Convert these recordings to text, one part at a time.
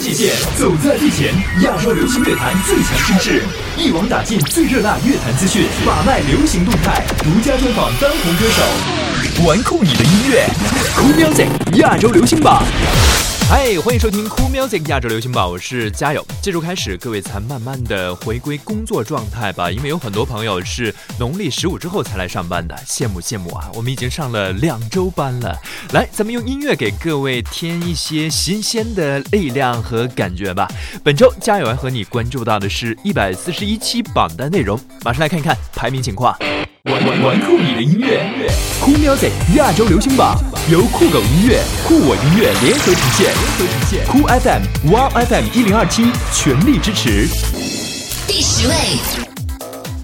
界限，走在最前，亚洲流行乐坛最强声势，一网打尽最热辣乐坛资讯，把脉流行动态，独家专访当红歌手，玩酷你的音乐，Cool Music 亚洲流行榜。嗨，欢迎收听 Cool Music 亚洲流行榜，我是嘉友。这周开始，各位才慢慢的回归工作状态吧，因为有很多朋友是农历十五之后才来上班的，羡慕羡慕啊！我们已经上了两周班了，来，咱们用音乐给各位添一些新鲜的力量和感觉吧。本周嘉友要和你关注到的是一百四十一期榜单内容，马上来看一看排名情况。玩玩玩酷你的音乐，Cool Music 亚洲流行榜由酷狗音乐、酷我音乐联合呈现，联合呈现酷 FM、Wow FM 一零二七全力支持。第十位。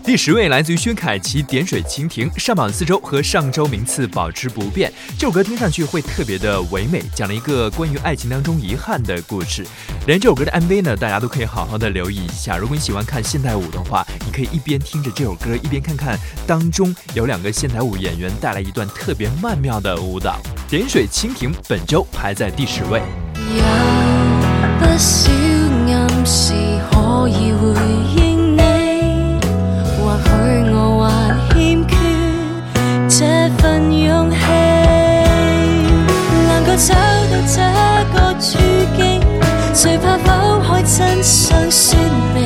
第十位来自于薛凯琪，《点水蜻蜓》上榜四周，和上周名次保持不变。这首歌听上去会特别的唯美，讲了一个关于爱情当中遗憾的故事。连这首歌的 MV 呢，大家都可以好好的留意一下。如果你喜欢看现代舞的话，你可以一边听着这首歌，一边看看当中有两个现代舞演员带来一段特别曼妙的舞蹈。《点水蜻蜓》本周排在第十位。有不少暗示可以最怕否开真相说明。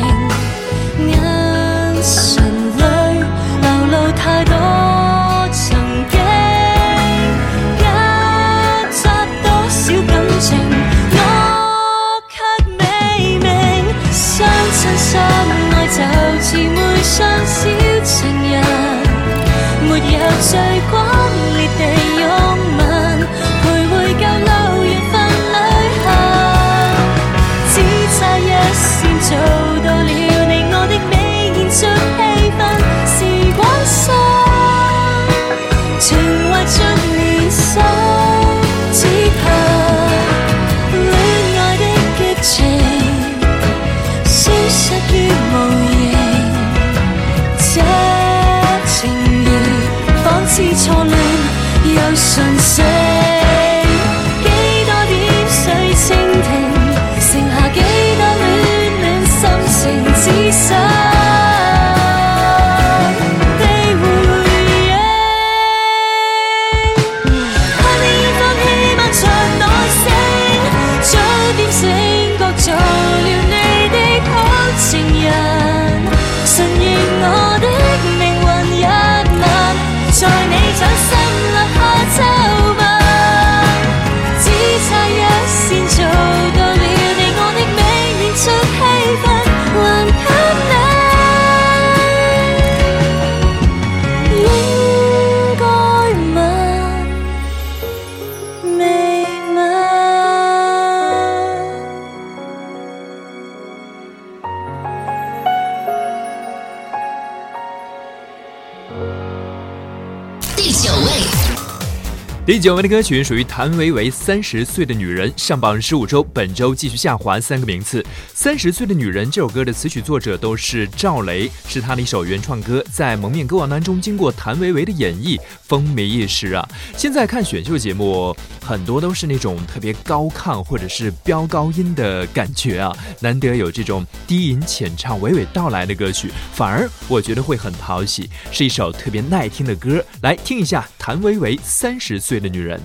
第九位的歌曲属于谭维维《三十岁的女人》，上榜十五周，本周继续下滑三个名次。《三十岁的女人》这首歌的词曲作者都是赵雷，是他的一首原创歌，在蒙面歌王当中经过谭维维的演绎，风靡一时啊。现在看选秀节目，很多都是那种特别高亢或者是飙高音的感觉啊，难得有这种低吟浅唱、娓娓道来的歌曲，反而我觉得会很讨喜，是一首特别耐听的歌。来听一下谭维维《三十岁》。的女人，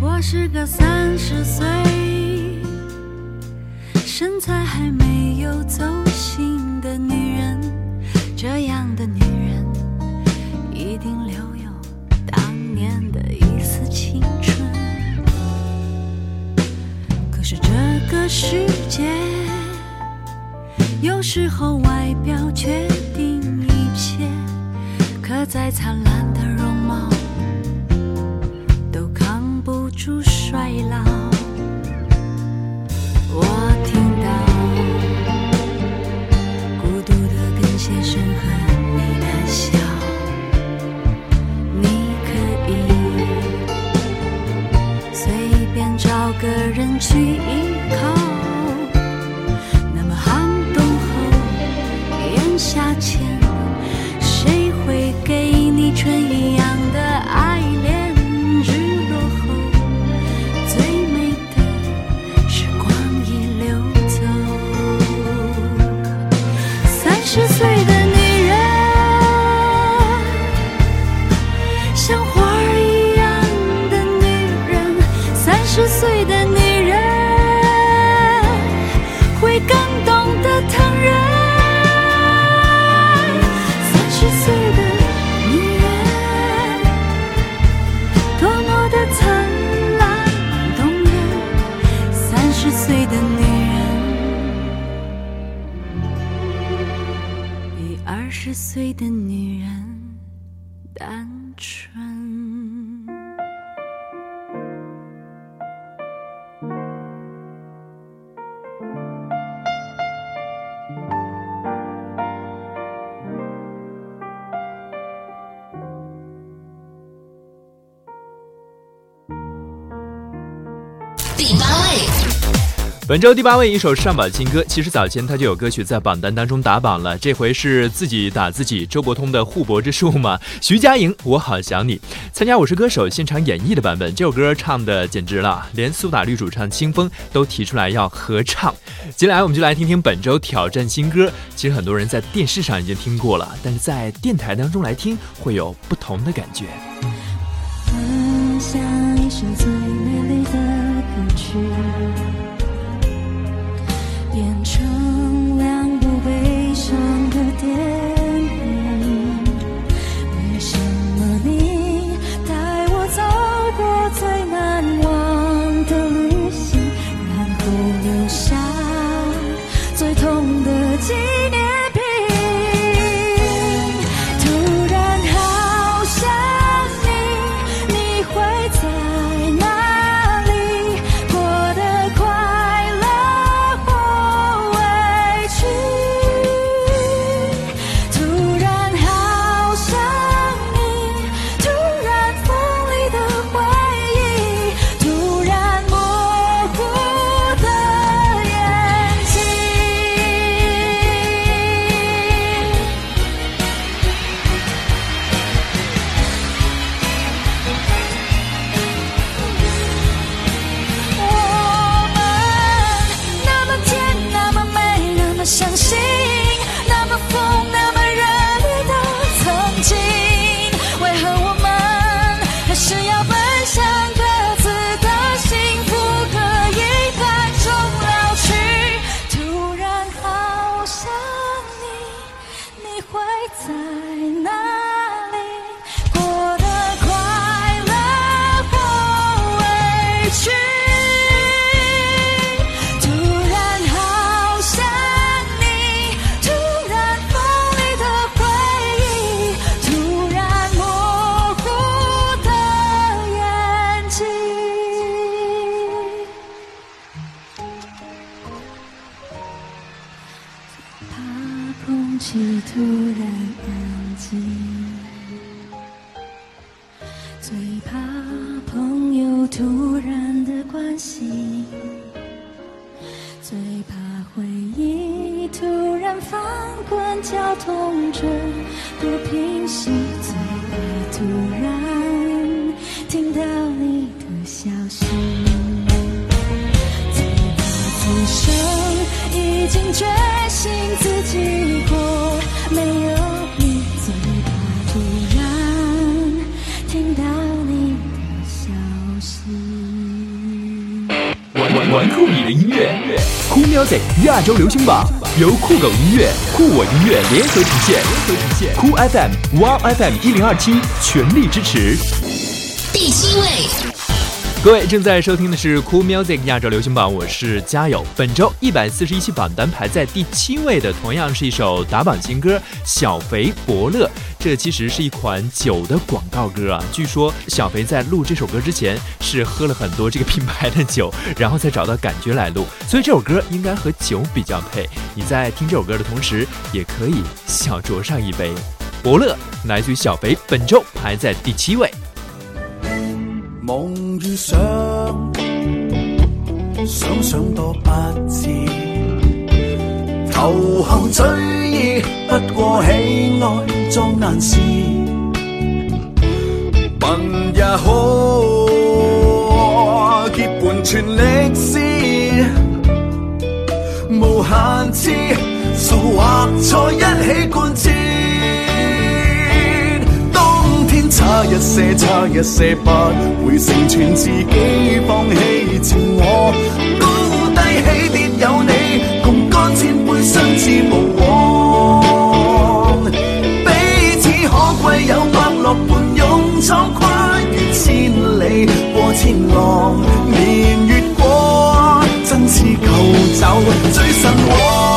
我是个三十岁，身材还没有走形的女人。这样的女人一定留有当年的一丝青春。可是这个世界，有时候外表决定一切。可再灿烂的容出衰老，我听到孤独的跟鞋声和你的笑，你可以随便找个人去依靠。本周第八位一首上榜新歌，其实早前他就有歌曲在榜单当中打榜了，这回是自己打自己。周伯通的互搏之术嘛，徐佳莹，我好想你。参加《我是歌手》现场演绎的版本，这首歌唱的简直了，连苏打绿主唱清风都提出来要合唱。接下来我们就来听听本周挑战新歌。其实很多人在电视上已经听过了，但是在电台当中来听会有不同的感觉。分享一首突然的关心，最怕回忆突然翻滚绞痛着不平息，最怕突然听到你的消息。最怕此生已经决心自己玩酷你的音乐，酷 music 亚洲流行榜由酷狗音乐、酷我音乐联合呈现，联合呈现。酷 FM、Wow FM 一零二七全力支持。第七位，各位正在收听的是酷 Music 亚洲流行榜，我是嘉友。本周一百四十一期榜单排在第七位的，同样是一首打榜新歌《小肥伯乐》。这其实是一款酒的广告歌啊。据说小肥在录这首歌之前是喝了很多这个品牌的酒，然后再找到感觉来录，所以这首歌应该和酒比较配。你在听这首歌的同时，也可以小酌上一杯。伯乐来自于小肥，本周排在第七位。夢遇上，想想多不智，投降追忆，不過喜愛裝難事，笨也好，結伴全歷史，無限次，數或在一起貫徹。當天差一些，差一些，不會成全自己，放棄自我。起跌有你，共干千杯相知無往。彼此可贵有伯乐伴勇闯，跨越千里过千浪，年月过，真似旧酒醉神往。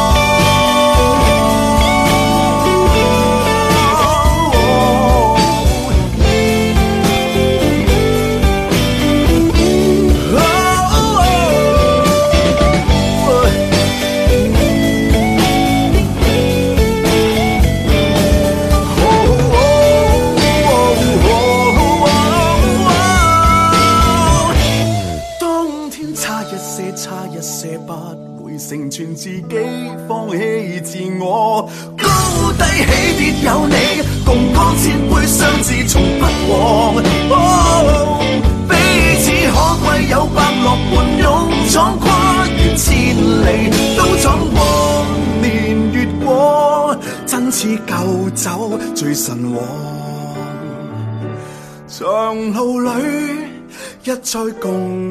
一再共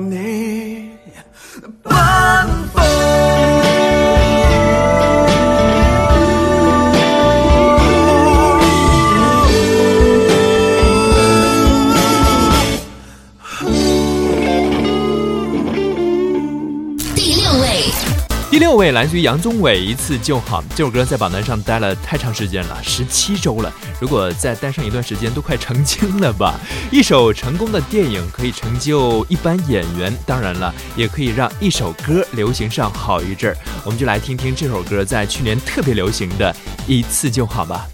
六位来自于杨宗纬，《一次就好》这首歌在榜单上待了太长时间了，十七周了。如果再待上一段时间，都快成精了吧？一首成功的电影可以成就一般演员，当然了，也可以让一首歌流行上好一阵儿。我们就来听听这首歌在去年特别流行的《一次就好》吧。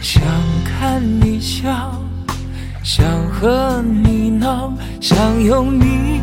想看你笑，想和你闹，想拥你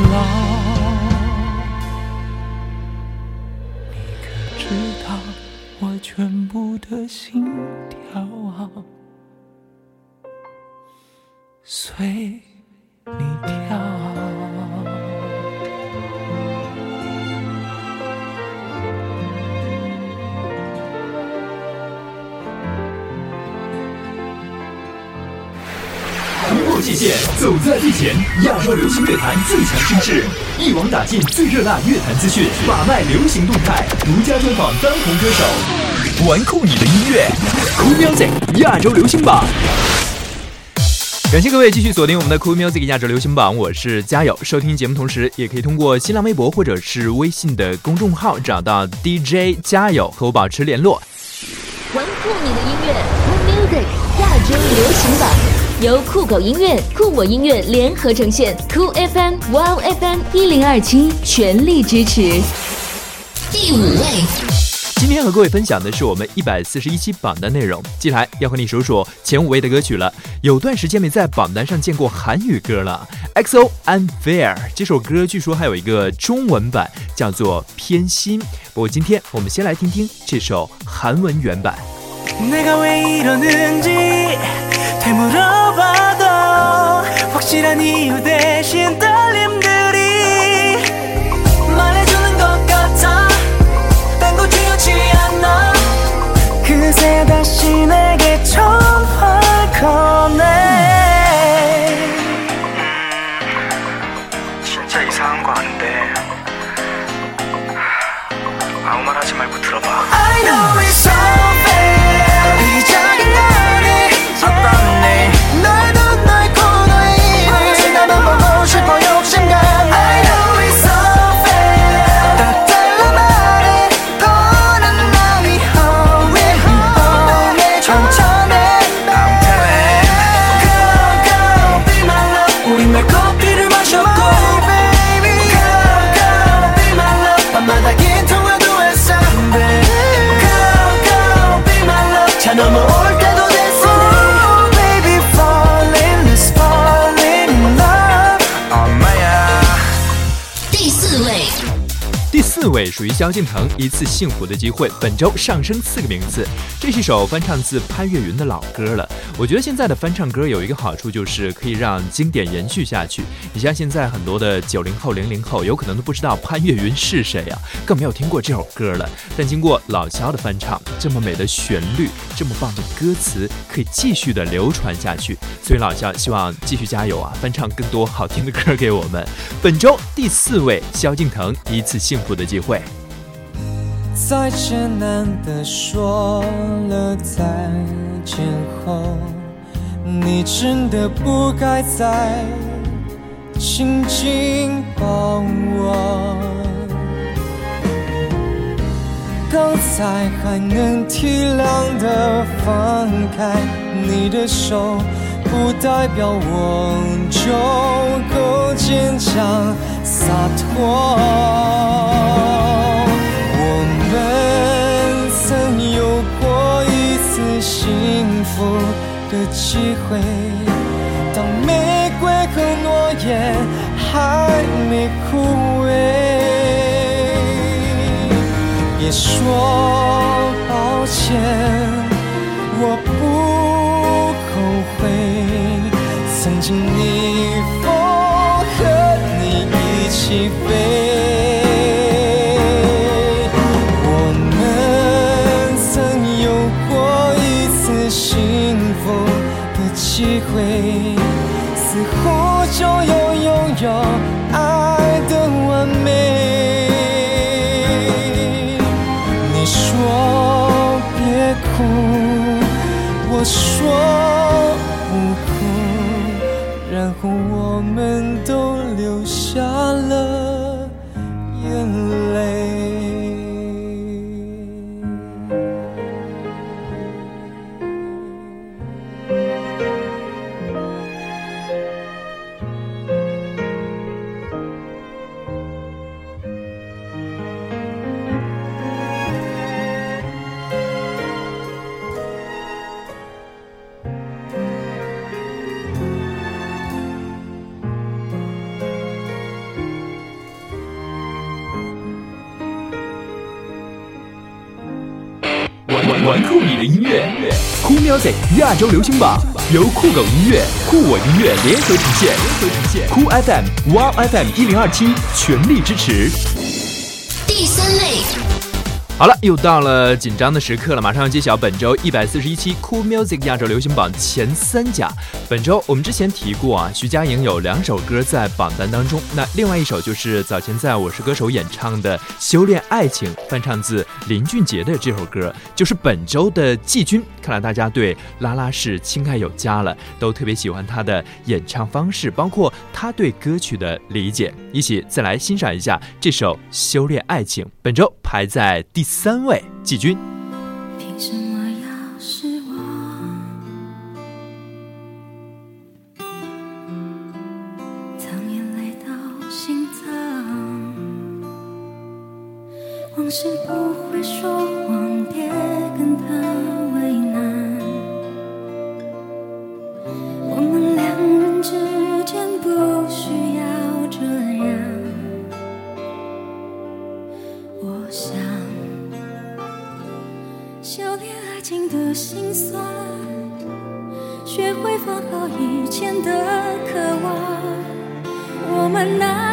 老的心跳啊，随你跳。突破界限，走在最前，亚洲流行乐坛最强声势，一网打尽最热辣乐坛资讯，把脉流行动态，独家专访当红歌手，玩酷你的音乐，Cool Music 亚洲流行榜。感谢各位继续锁定我们的 Cool Music 亚洲流行榜，我是佳友。收听节目同时，也可以通过新浪微博或者是微信的公众号找到 DJ 佳友，和我保持联络。玩酷你的音乐，Cool Music 亚洲流行榜由酷狗音乐、酷我音乐联合呈现，酷 FM、Wow FM 一零二七全力支持。第五位，今天和各位分享的是我们一百四十一期榜单内容，接下来要和你数数前五位的歌曲了。有段时间没在榜单上见过韩语歌了，XO Unfair 这首歌据说还有一个中文版，叫做偏心。不过今天我们先来听听这首韩文原版。 내가 왜 이러는지 되물어봐도 확실한 이유 대신 떨림들 되지 않아. 그새 다시 내게 전화를 꺼내. 진짜 이상한 거 아닌데. 아무 말 하지 말고 들어봐. I know it's 属于萧敬腾，《一次幸福的机会》，本周上升四个名次。这是一首翻唱自潘越云的老歌了。我觉得现在的翻唱歌有一个好处，就是可以让经典延续下去。你像现在很多的九零后、零零后，有可能都不知道潘越云是谁啊，更没有听过这首歌了。但经过老萧的翻唱，这么美的旋律，这么棒的歌词，可以继续的流传下去。所以老萧希望继续加油啊，翻唱更多好听的歌给我们。本周第四位，萧敬腾，《一次幸福的机会》。再艰难的说了再见后，你真的不该再紧紧抱我。刚才还能体谅的放开你的手，不代表我就够坚强洒脱。福的机会，当玫瑰和诺言还没枯萎。别说抱歉，我不后悔。曾经我说不哭，然后我们都流下了眼泪。亚洲流行榜由酷狗音乐、酷我音乐联合呈现，联合呈现。酷 FM、w FM 一零二七全力支持。好了，又到了紧张的时刻了，马上要揭晓本周一百四十一期 Cool Music 亚洲流行榜前三甲。本周我们之前提过啊，徐佳莹有两首歌在榜单当中，那另外一首就是早前在我是歌手演唱的《修炼爱情》，翻唱自林俊杰的这首歌，就是本周的季军。看来大家对拉拉是青睐有加了，都特别喜欢他的演唱方式，包括他对歌曲的理解。一起再来欣赏一下这首《修炼爱情》，本周排在第三位，季军。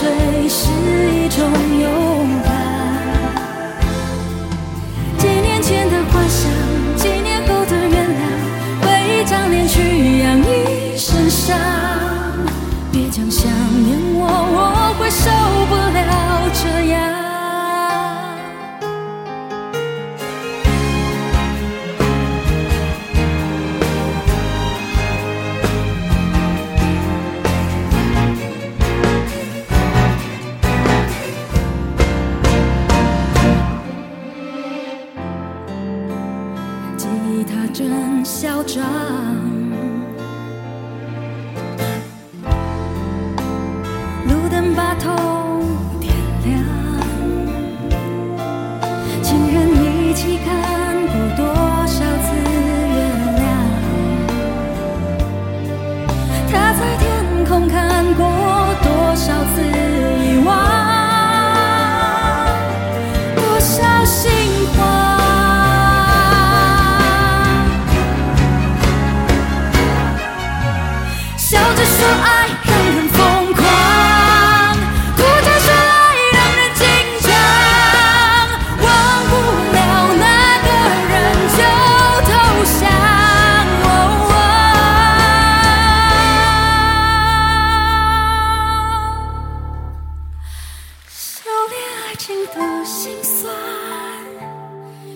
水是一种勇敢。几年前的幻想，几年后的原谅，为一张脸去养一身伤。嚣张，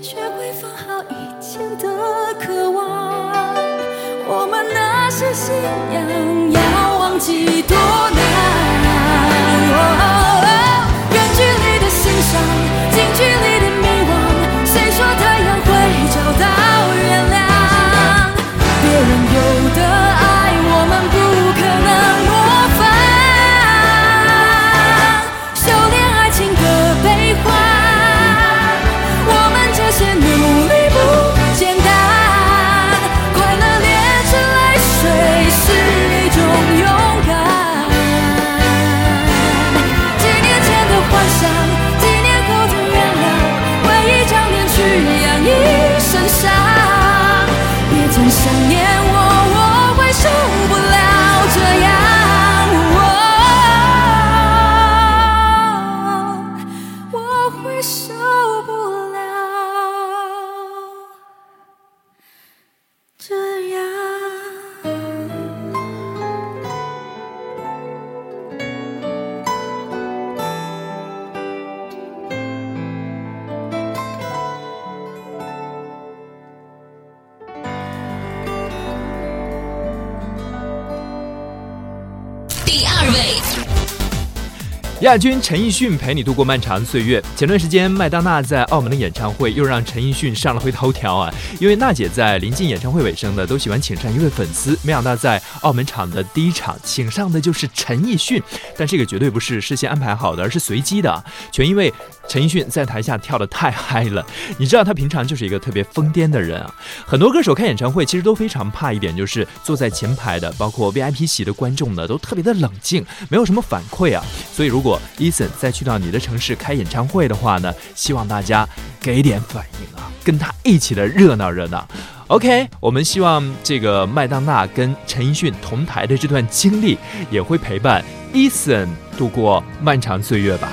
学会放好以前的渴望。我们那些信仰要忘记多难。亚军陈奕迅陪你度过漫长岁月。前段时间，麦当娜在澳门的演唱会又让陈奕迅上了回头条啊！因为娜姐在临近演唱会尾声呢，都喜欢请上一位粉丝，没想到在澳门场的第一场请上的就是陈奕迅，但这个绝对不是事先安排好的，而是随机的，全因为陈奕迅在台下跳的太嗨了。你知道他平常就是一个特别疯癫的人啊，很多歌手开演唱会其实都非常怕一点，就是坐在前排的，包括 VIP 席的观众呢，都特别的冷静，没有什么反馈啊。所以如果 Eason 再去到你的城市开演唱会的话呢，希望大家给点反应啊，跟他一起的热闹热闹。OK，我们希望这个麦当娜跟陈奕迅同台的这段经历，也会陪伴 Eason 度过漫长岁月吧。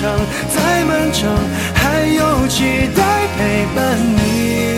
再漫长，还有期待陪伴你，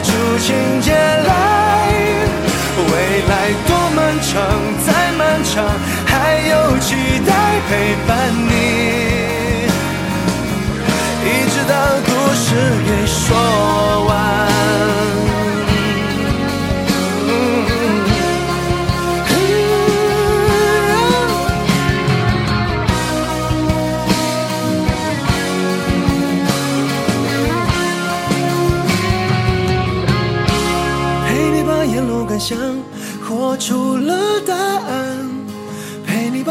写出情节来。未来多漫长，再漫长，还有期待陪伴你。一直到故事给说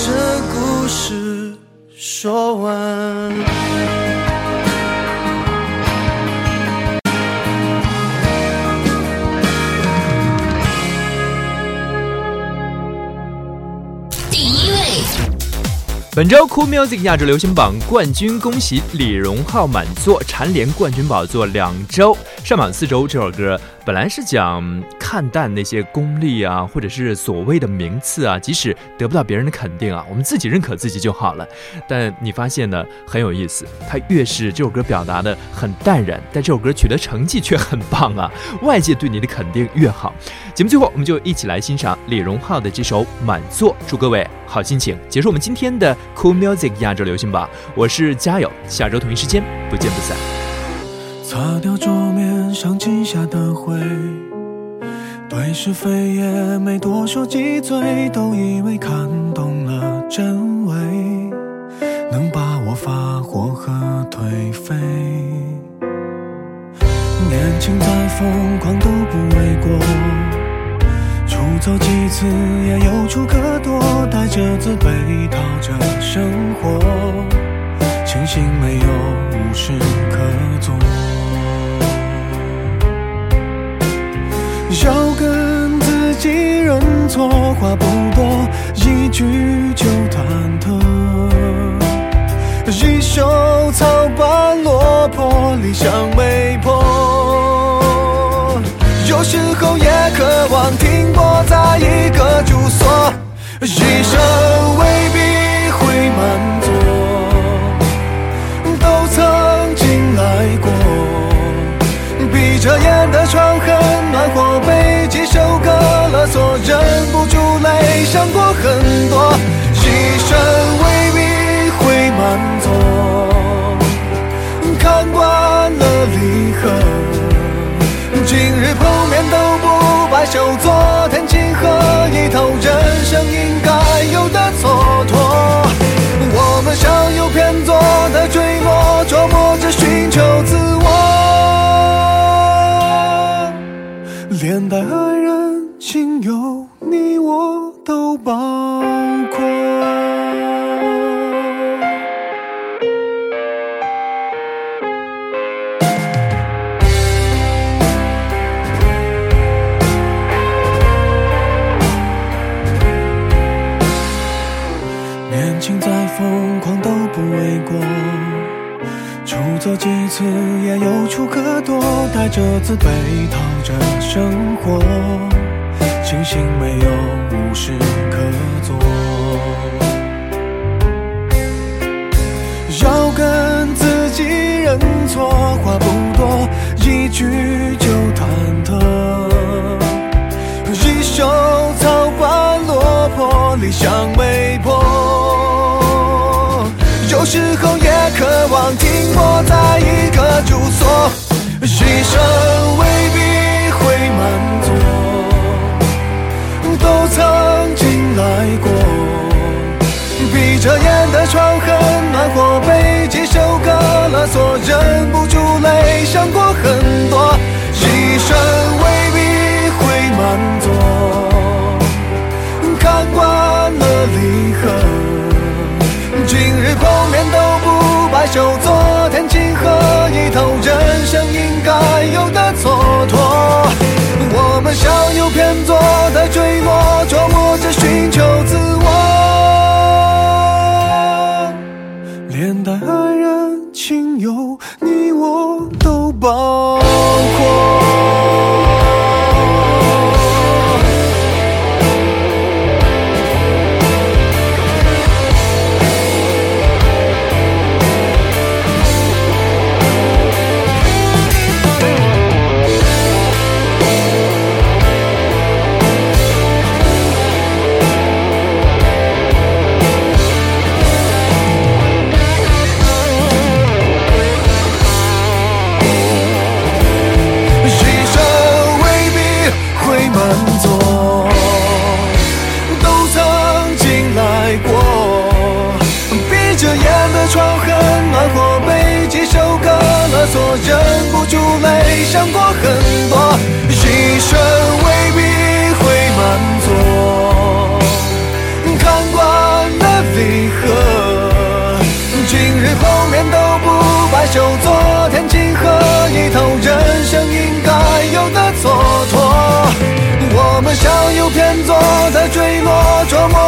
这故事说完。第一位，本周 Cool Music 亚洲流行榜冠军，恭喜李荣浩满座，蝉联冠军宝座两周，上榜四周。这首歌本来是讲看淡那些功利啊，或者是所谓的名次啊，即使得不到别人的肯定啊，我们自己认可自己就好了。但你发现呢，很有意思，它越是这首歌表达的很淡然，但这首歌取得成绩却很棒啊，外界对你的肯定越好。节目最后，我们就一起来欣赏李荣浩的这首《满座》，祝各位好心情。结束我们今天的 Cool Music 亚洲流行榜，我是嘉友，下周同一时间不见不散。擦掉桌面上积下的灰，对是非也没多说几嘴，都以为看懂了真伪，能把我发火和颓废。年轻再疯狂都不为过，出走几次也有处可躲，带着自卑逃着生活，庆幸没有无事可做。要跟自己认错，话不多，一句就忐忑。一手草般落魄，理想没破。有时候也渴望停泊在一个住所，一生就坐天情和一头人生应该有的蹉跎，我们向右偏左的坠落，琢磨着寻求自我，连带爱人情友你我都包。年轻再疯狂都不为过，出走几次也有处可躲，带着自卑讨着生活，庆幸没有无事可做。要跟自己认错，话不多，一句就忐忑。一袖草花落魄，理想没破。有时候也渴望停泊在一个住所，牺牲未必会满足，都曾经来过。闭着眼的床很暖和，被几首歌勒索，忍不住泪想过很多，一生未必会满足，日碰面都不罢休，昨天情何以透，人生应该有的蹉跎。我们相拥偏左的坠落，琢磨忍不住泪想过很多。牺牲未必会满足，看惯了离合，今日碰面都不罢休，昨天情何以透，人生应该有的蹉跎。我们向右偏左的坠落，琢磨